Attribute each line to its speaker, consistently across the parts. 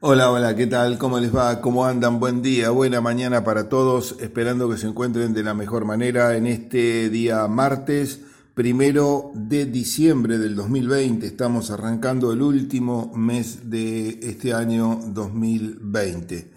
Speaker 1: Hola, hola, ¿qué tal? ¿Cómo les va? ¿Cómo andan? Buen día, buena mañana para todos, esperando que se encuentren de la mejor manera en este día martes, primero de diciembre del 2020. Estamos arrancando el último mes de este año 2020.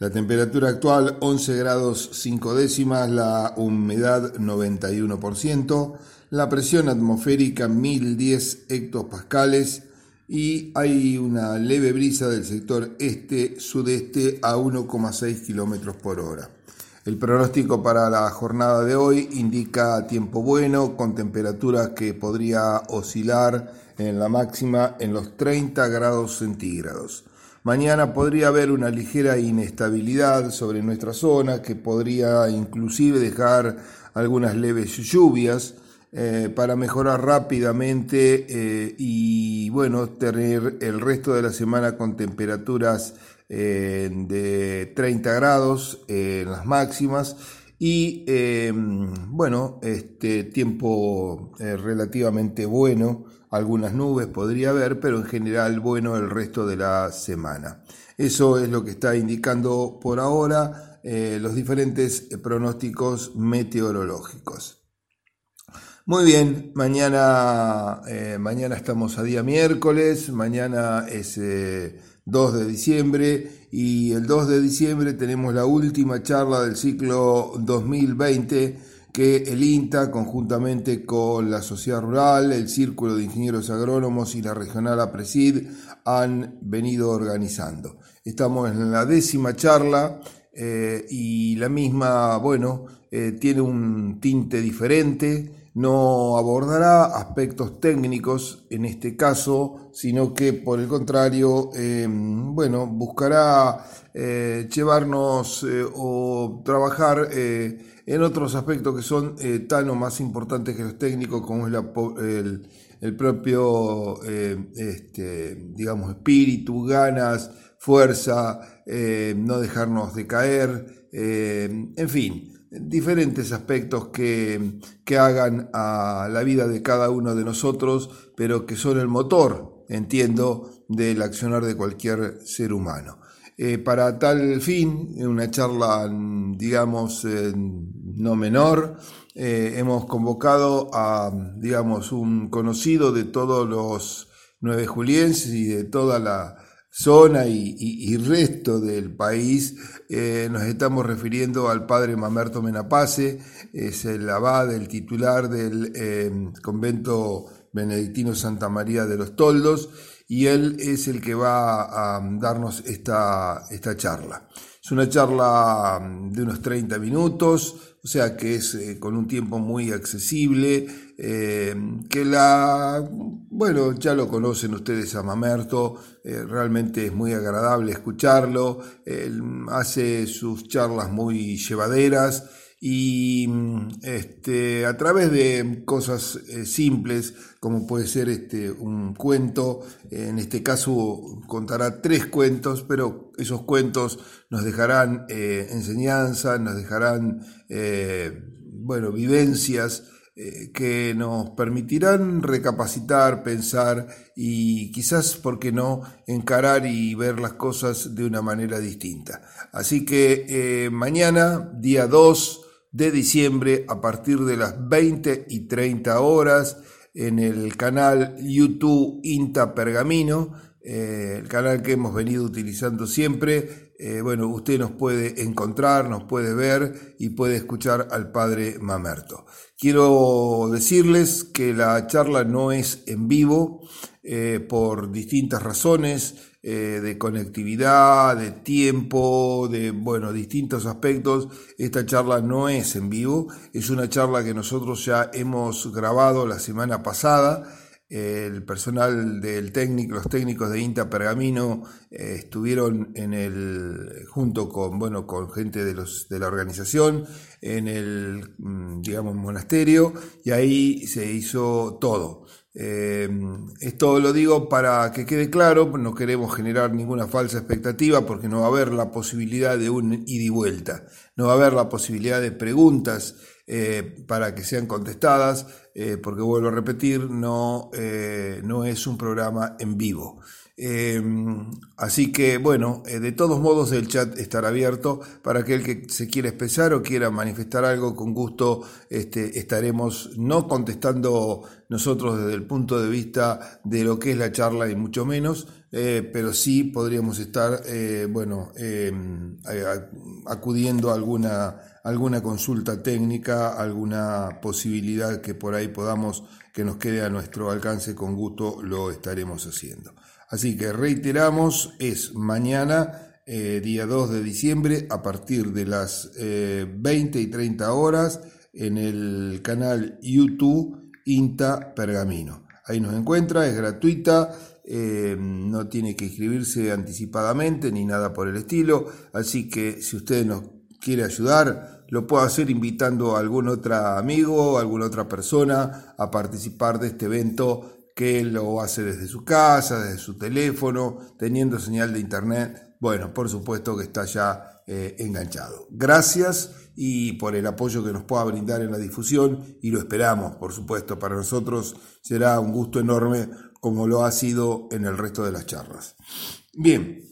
Speaker 1: La temperatura actual 11 grados 5 décimas, la humedad 91%, la presión atmosférica 1010 hectopascales, y hay una leve brisa del sector este-sudeste a 1,6 kilómetros por hora. El pronóstico para la jornada de hoy indica tiempo bueno, con temperaturas que podría oscilar en la máxima en los 30 grados centígrados. Mañana podría haber una ligera inestabilidad sobre nuestra zona que podría inclusive dejar algunas leves lluvias eh, para mejorar rápidamente eh, y bueno, tener el resto de la semana con temperaturas eh, de 30 grados en las máximas y bueno, este tiempo relativamente bueno, algunas nubes podría haber, pero en general bueno el resto de la semana. Eso es lo que está indicando por ahora los diferentes pronósticos meteorológicos. Muy bien, mañana, eh, mañana estamos a día miércoles, mañana es 2 eh, de diciembre y el 2 de diciembre tenemos la última charla del ciclo 2020 que el INTA, conjuntamente con la Sociedad Rural, el Círculo de Ingenieros Agrónomos y la Regional APRESID, han venido organizando. Estamos en la décima charla eh, y la misma, bueno, tiene un tinte diferente no abordará aspectos técnicos en este caso, sino que por el contrario, em, bueno, buscará eh, llevarnos eh, o trabajar eh, en otros aspectos que son tan o más importantes que los técnicos, como es el, propio, este, digamos, espíritu, ganas, fuerza, no dejarnos de caer, en fin diferentes aspectos que, que, hagan a la vida de cada uno de nosotros, pero que son el motor, entiendo, del accionar de cualquier ser humano. Eh, para tal fin, en una charla, digamos, no menor, eh, hemos convocado a, digamos, un conocido de todos los nueve julienses y de toda la, zona y, resto del país, eh, nos estamos refiriendo al padre Mamerto Menapace, es el abad, el titular del eh, convento benedictino Santa María de los Toldos, y él es el que va a darnos esta, esta charla. Es una charla de unos 30 minutos, o sea que es eh, con un tiempo muy accesible, eh, que la, bueno, ya lo conocen ustedes a Mamerto, eh, realmente es muy agradable escucharlo, hace sus charlas muy llevaderas y este, a través de cosas simples como puede ser este, un cuento, en este caso contará tres cuentos, pero esos cuentos nos dejarán enseñanza, nos dejarán eh, bueno, vivencias eh, que nos permitirán recapacitar, pensar y quizás, ¿por qué no?, encarar y ver las cosas de una manera distinta. Así que eh, mañana, día 2 de diciembre, a partir de las 20 y 30 horas, en el canal YouTube Inta Pergamino, el canal que hemos venido utilizando siempre, eh, bueno, usted nos puede encontrar, nos puede ver y puede escuchar al padre Mamerto. Quiero decirles que la charla no es en vivo eh, por distintas razones eh, de conectividad, de tiempo, de bueno, distintos aspectos. Esta charla no es en vivo, es una charla que nosotros ya hemos grabado la semana pasada el personal del técnico, los técnicos de INTA Pergamino eh, estuvieron en el, junto con, bueno, con gente de, los, de la organización en el, mm, digamos, monasterio y ahí se hizo todo. Eh, esto lo digo para que quede claro, no queremos generar ninguna falsa expectativa porque no va a haber la posibilidad de un ida y vuelta, no va a haber la posibilidad de preguntas eh, para que sean contestadas, eh, porque vuelvo a repetir, no, eh, no es un programa en vivo. Em, así que bueno, eh, de todos modos el chat estará abierto para aquel que se quiera expresar o quiera manifestar algo, con gusto este, estaremos no contestando nosotros desde el punto de vista de lo que es la charla y mucho menos, eh, pero sí podríamos estar, eh, bueno, em, acudiendo a alguna, alguna consulta técnica, alguna posibilidad que por ahí podamos, que nos quede a nuestro alcance, con gusto lo estaremos haciendo. Así que reiteramos, es mañana, eh, día 2 de diciembre, a partir de las 20 eh, y 30 horas, en el canal YouTube INTA Pergamino. Ahí nos encuentra, es gratuita, eh, no tiene que inscribirse anticipadamente ni nada por el estilo, así que si usted nos quiere ayudar, lo puede hacer invitando a algún otro amigo, a alguna otra persona a participar de este evento que lo hace desde su casa, desde su teléfono, teniendo señal de internet. Bueno, por supuesto que está ya eh, enganchado. Gracias y por el apoyo que nos pueda brindar en la difusión y lo esperamos, por supuesto. Para nosotros será un gusto enorme como lo ha sido en el resto de las charlas. Bien,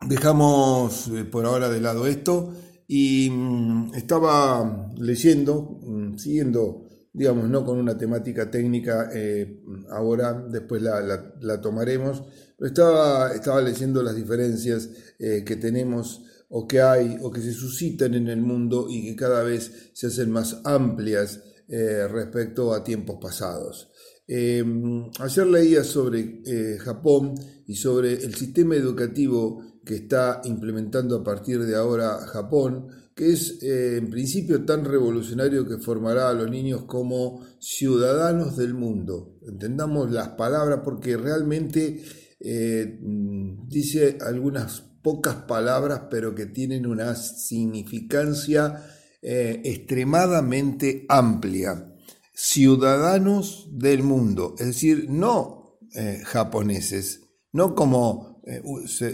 Speaker 1: dejamos eh, por ahora de lado esto y mm, estaba leyendo, mm, siguiendo digamos, no con una temática técnica, eh, ahora después la, tomaremos, pero estaba, estaba leyendo las diferencias eh, que tenemos o que hay o que se suscitan en el mundo y que cada vez se hacen más amplias eh, respecto a tiempos pasados. ayer leía sobre Japón y sobre el sistema educativo que está implementando a partir de ahora Japón, que es eh, en principio tan revolucionario que formará a los niños como ciudadanos del mundo. Entendamos las palabras porque realmente eh, dice algunas pocas palabras pero que tienen una significancia eh, extremadamente amplia. Ciudadanos del mundo, es decir, no japoneses, no como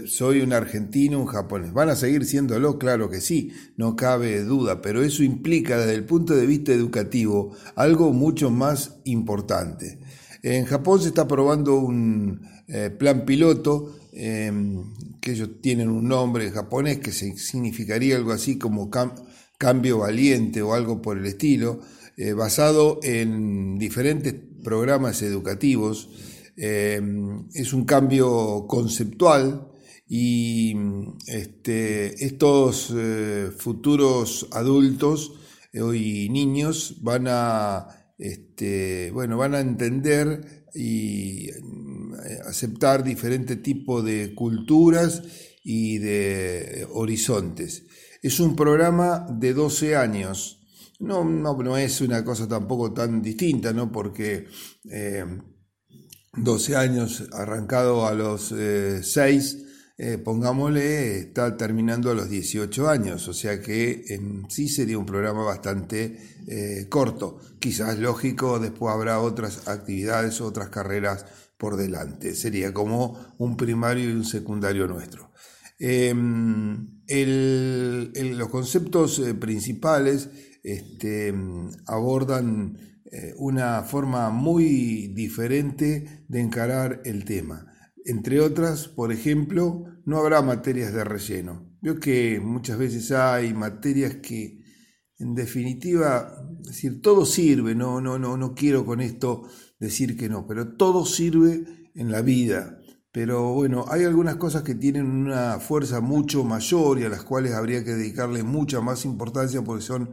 Speaker 1: soy un argentino, un japonés. ¿Van a seguir siéndolo? Claro que sí, no cabe duda, pero eso implica desde el punto de vista educativo algo mucho más importante. En Japón se está probando un eh, plan piloto, em, que ellos tienen un nombre en japonés que significaría algo así como cambio valiente o algo por el estilo, eh, basado en diferentes programas educativos eh, es un cambio conceptual y este, estos eh, futuros adultos y niños van a, este, bueno, van a entender y eh, aceptar diferentes tipos de culturas y de horizontes. Es un programa de 12 años. No, no, es una cosa tampoco tan distinta, ¿no? Porque 12 años, arrancado a los 6, eh, pongámosle, está terminando a los 18 años, o sea que en sí sería un programa bastante eh, corto. Quizás lógico, después habrá otras actividades, otras carreras por delante. Sería como un primario y un secundario nuestro. Em, los conceptos eh, principales este, abordan eh, una forma muy diferente de encarar el tema. Entre otras, por ejemplo, no habrá materias de relleno. Veo que muchas veces hay materias que, en definitiva, decir, todo sirve, no, no, no, no quiero con esto decir que no, pero todo sirve en la vida. Pero bueno, hay algunas cosas que tienen una fuerza mucho mayor y a las cuales habría que dedicarle mucha más importancia porque son,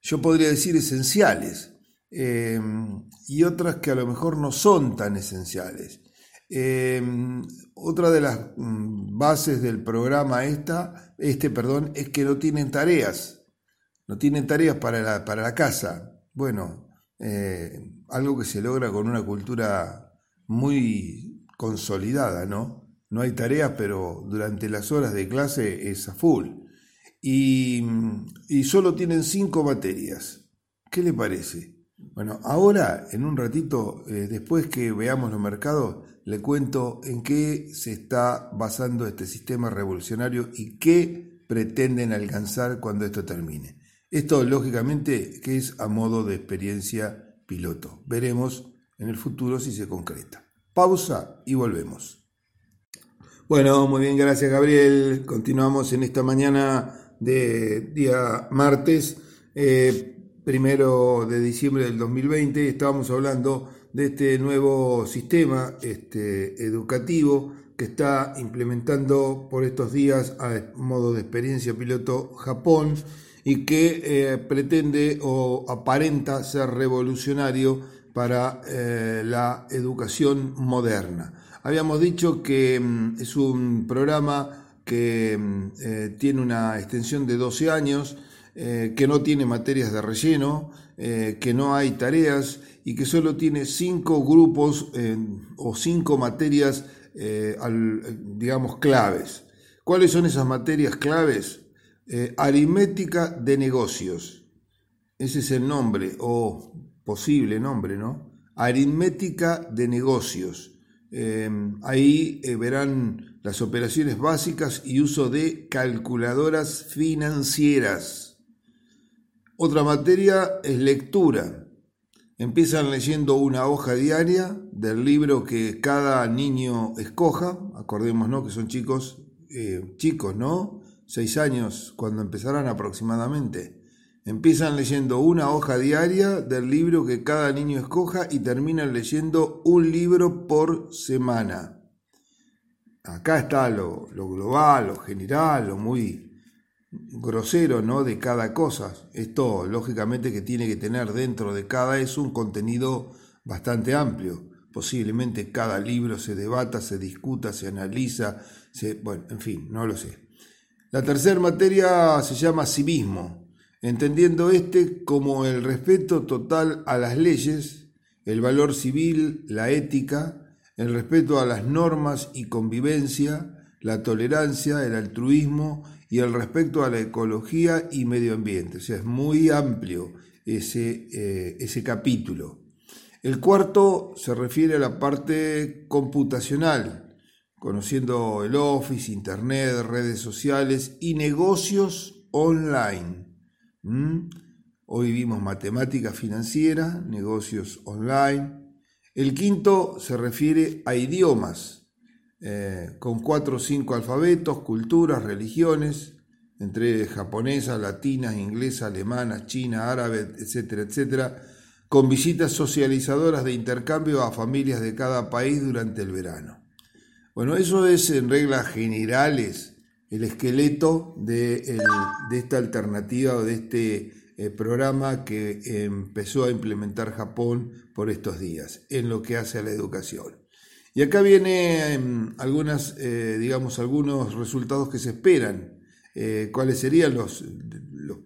Speaker 1: yo podría decir, esenciales. Em, y otras que a lo mejor no son tan esenciales. Em, otra de las mm, bases del programa esta, este perdón, es que no tienen tareas, no tienen tareas para la, para la casa. Bueno, eh, algo que se logra con una cultura muy consolidada, ¿no? No hay tareas, pero durante las horas de clase es a full. Y, y solo tienen cinco materias. ¿Qué le parece? Bueno, ahora, en un ratito, eh, después que veamos los mercados, le cuento en qué se está basando este sistema revolucionario y qué pretenden alcanzar cuando esto termine. Esto, lógicamente, es a modo de experiencia piloto. Veremos en el futuro si se concreta. Pausa y volvemos. Bueno, muy bien, gracias Gabriel. Continuamos en esta mañana de día martes, eh, primero de diciembre del 2020. Estábamos hablando de este nuevo sistema este, educativo que está implementando por estos días a modo de experiencia piloto Japón y que eh, pretende o aparenta ser revolucionario para eh, la educación moderna. Habíamos dicho que mm, es un programa que mm, eh, tiene una extensión de 12 años, que no tiene materias de relleno, que no hay tareas y que solo tiene cinco grupos o cinco materias, digamos, claves. ¿Cuáles son esas materias claves? Eh, aritmética de negocios. Ese es el nombre, o posible nombre, ¿no? Aritmética de negocios. Em, ahí eh, verán las operaciones básicas y uso de calculadoras financieras. Otra materia es lectura. Empiezan leyendo una hoja diaria del libro que cada niño escoja. Acordémonos que son chicos, eh, chicos, ¿no? seis años, cuando empezarán aproximadamente. Empiezan leyendo una hoja diaria del libro que cada niño escoja y terminan leyendo un libro por semana. Acá está lo, global, lo general, lo muy grosero ¿no? de cada cosa. Esto lógicamente que tiene que tener dentro de cada es un contenido bastante amplio. Posiblemente cada libro se debata, se discuta, se analiza, se, bueno, en fin, no lo sé. La tercera materia se llama civismo, entendiendo este como el respeto total a las leyes, el valor civil, la ética, el respeto a las normas y convivencia, la tolerancia, el altruismo y el respeto a la ecología y medio ambiente. O sea, es muy amplio ese, eh, ese capítulo. El cuarto se refiere a la parte computacional, conociendo el Office, Internet, redes sociales y negocios online. ¿Mm? Hoy vimos matemática financiera, negocios online. El quinto se refiere a idiomas, eh, con cuatro o cinco alfabetos, culturas, religiones, entre japonesa, latina, inglesa, alemana, china, árabe, etcétera, etcétera, con visitas socializadoras de intercambio a familias de cada país durante el verano. Bueno, eso es en reglas generales el esqueleto de, esta alternativa o de este eh, programa que empezó a implementar Japón por estos días en lo que hace a la educación. Y acá vienen algunas, eh, digamos, algunos resultados que se esperan. Eh, ¿Cuáles serían los,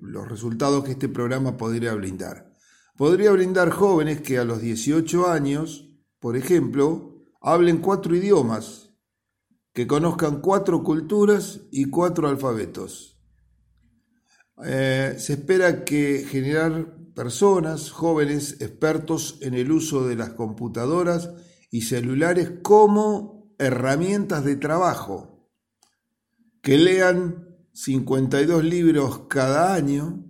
Speaker 1: los resultados que este programa podría brindar? Podría brindar jóvenes que a los 18 años, por ejemplo, hablen cuatro idiomas, que conozcan cuatro culturas y cuatro alfabetos. Eh, se espera que generar personas, jóvenes, expertos en el uso de las computadoras y celulares como herramientas de trabajo, que lean 52 libros cada año,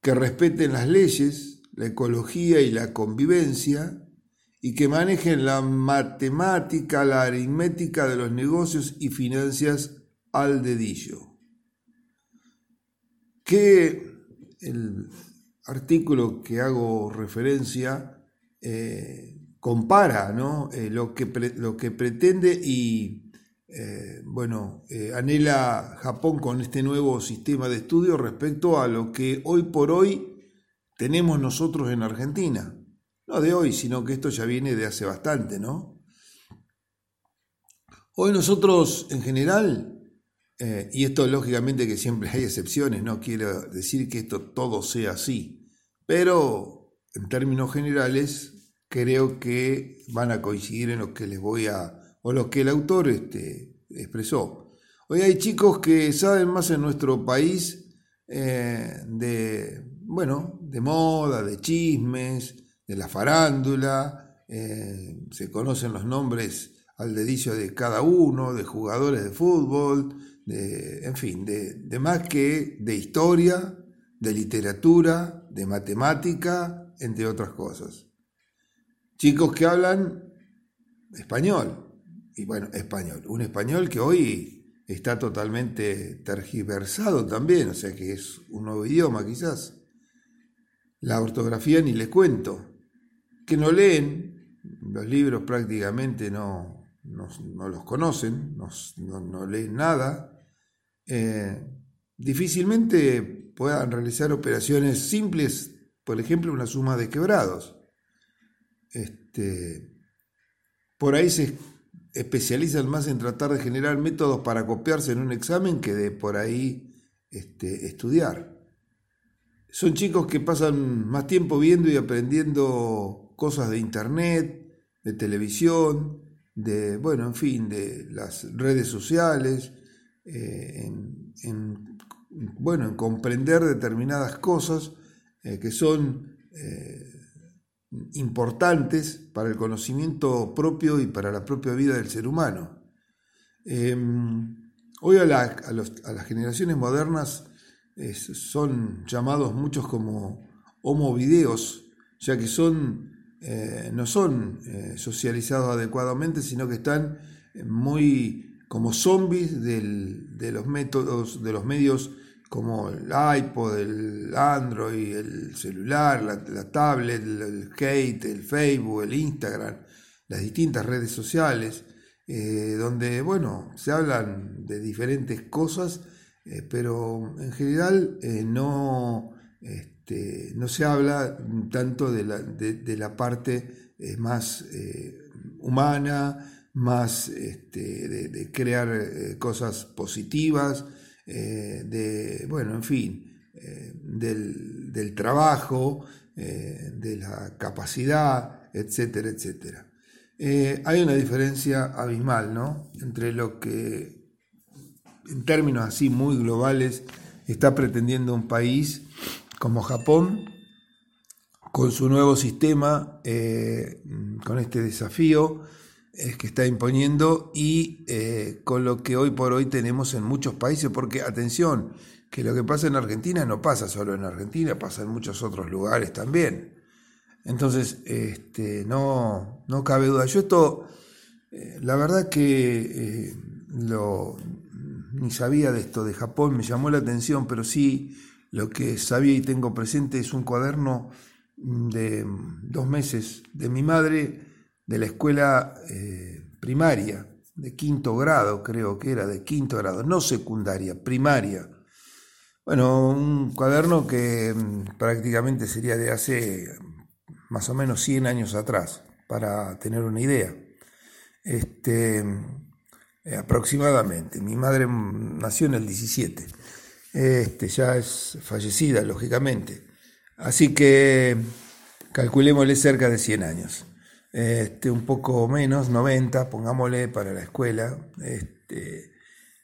Speaker 1: que respeten las leyes, la ecología y la convivencia, y que manejen la matemática, la aritmética de los negocios y finanzas al dedillo. Que el artículo que hago referencia eh, compara eh, lo, que lo, que pretende y eh, bueno, anhela Japón con este nuevo sistema de estudio respecto a lo que hoy por hoy tenemos nosotros en Argentina no de hoy, sino que esto ya viene de hace bastante, ¿no? Hoy nosotros en general, eh, y esto lógicamente que siempre hay excepciones, no quiero decir que esto todo sea así, pero en términos generales creo que van a coincidir en lo que les voy a, o lo que el autor este, expresó. Hoy hay chicos que saben más en nuestro país eh, de, bueno, de moda, de chismes, de la farándula, eh, se conocen los nombres al dedicio de cada uno, de jugadores de fútbol, de, en fin, de, más que de historia, de literatura, de matemática, entre otras cosas. Chicos que hablan español y bueno, español. Un español que hoy está totalmente tergiversado también, o sea que es un nuevo idioma quizás. La ortografía ni le cuento. Que no leen, los libros prácticamente no, no, los conocen, no, leen nada. Eh, difícilmente puedan realizar operaciones simples, por ejemplo, una suma de quebrados. Este, por ahí se especializan más en tratar de generar métodos para copiarse en un examen que de por ahí este, estudiar. Son chicos que pasan más tiempo viendo y aprendiendo cosas de internet, de televisión, de, bueno, en fin, de las redes sociales, eh, en, bueno, en comprender determinadas cosas eh, que son eh, importantes para el conocimiento propio y para la propia vida del ser humano. Em, hoy a, las generaciones modernas son llamados muchos como homovideos, ya que son, eh, no son eh, socializados adecuadamente, sino que están muy como zombies de los métodos, de los medios como el iPod, el Android, el celular, la, tablet, el, Kate, el Facebook, el Instagram, las distintas redes sociales, eh, donde, bueno, se hablan de diferentes cosas, eh, pero en general eh, no, este, no se habla tanto de la, de, la parte más humana, más este, de, crear cosas positivas, eh, de, bueno, en fin, eh, del, trabajo, eh, de la capacidad, etcétera, etcétera. hay una diferencia abismal, ¿no? Entre lo que, en términos así muy globales, está pretendiendo un país como Japón, con su nuevo sistema, con este desafío, es que está imponiendo y eh, con lo que hoy por hoy tenemos en muchos países, porque atención, que lo que pasa en Argentina no pasa solo en Argentina, pasa en muchos otros lugares también. Entonces, este, no, no cabe duda. Yo esto, eh, la verdad que eh, lo, ni sabía de esto de Japón, me llamó la atención, pero sí lo que sabía y tengo presente es un cuaderno de dos meses de mi madre de la escuela eh, primaria, de quinto grado, creo que era, de quinto grado, no secundaria, primaria. Bueno, un cuaderno que mm, prácticamente sería de hace más o menos 100 años atrás, para tener una idea. Este, eh, aproximadamente. Mi madre mm, nació en el 17. Este, ya es fallecida, lógicamente. Así que calculémosle cerca de 100 años este, un poco menos, 90, pongámosle para la escuela. Este,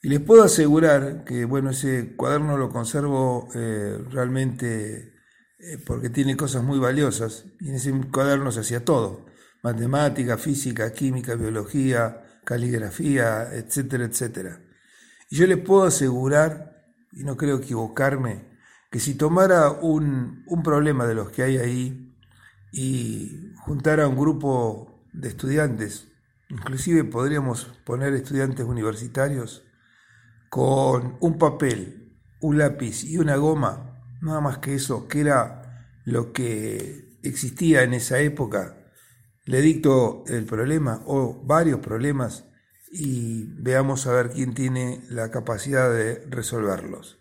Speaker 1: y les puedo asegurar que, bueno, ese cuaderno lo conservo eh, realmente eh, porque tiene cosas muy valiosas. Y en ese cuaderno se hacía todo, matemática, física, química, biología, caligrafía, etcétera, etcétera. Y yo les puedo asegurar, y no creo equivocarme, que si tomara un, un problema de los que hay ahí, y juntar a un grupo de estudiantes, inclusive podríamos poner estudiantes universitarios, con un papel, un lápiz y una goma, nada más que eso, que era lo que existía en esa época, le dicto el problema o varios problemas y veamos a ver quién tiene la capacidad de resolverlos.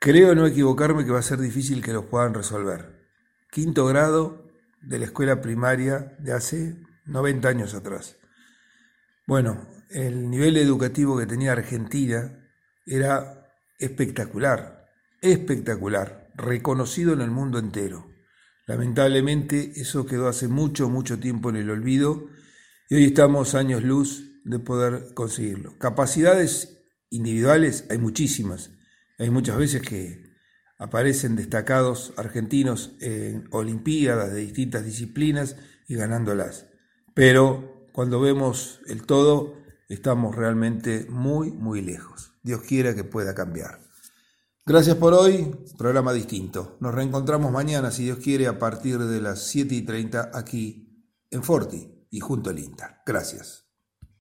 Speaker 1: Creo no equivocarme que va a ser difícil que los puedan resolver quinto grado de la escuela primaria de hace 90 años atrás. Bueno, el nivel educativo que tenía Argentina era espectacular, espectacular, reconocido en el mundo entero. Lamentablemente eso quedó hace mucho, mucho tiempo en el olvido y hoy estamos años luz de poder conseguirlo. Capacidades individuales hay muchísimas. Hay muchas veces que aparecen destacados argentinos en Olimpiadas de distintas disciplinas y ganándolas. Pero cuando vemos el todo, estamos realmente muy, muy lejos. Dios quiera que pueda cambiar. Gracias por hoy, programa distinto. Nos reencontramos mañana, si Dios quiere, a partir de las 7 y 30 aquí en Forti y junto al INTA. Gracias.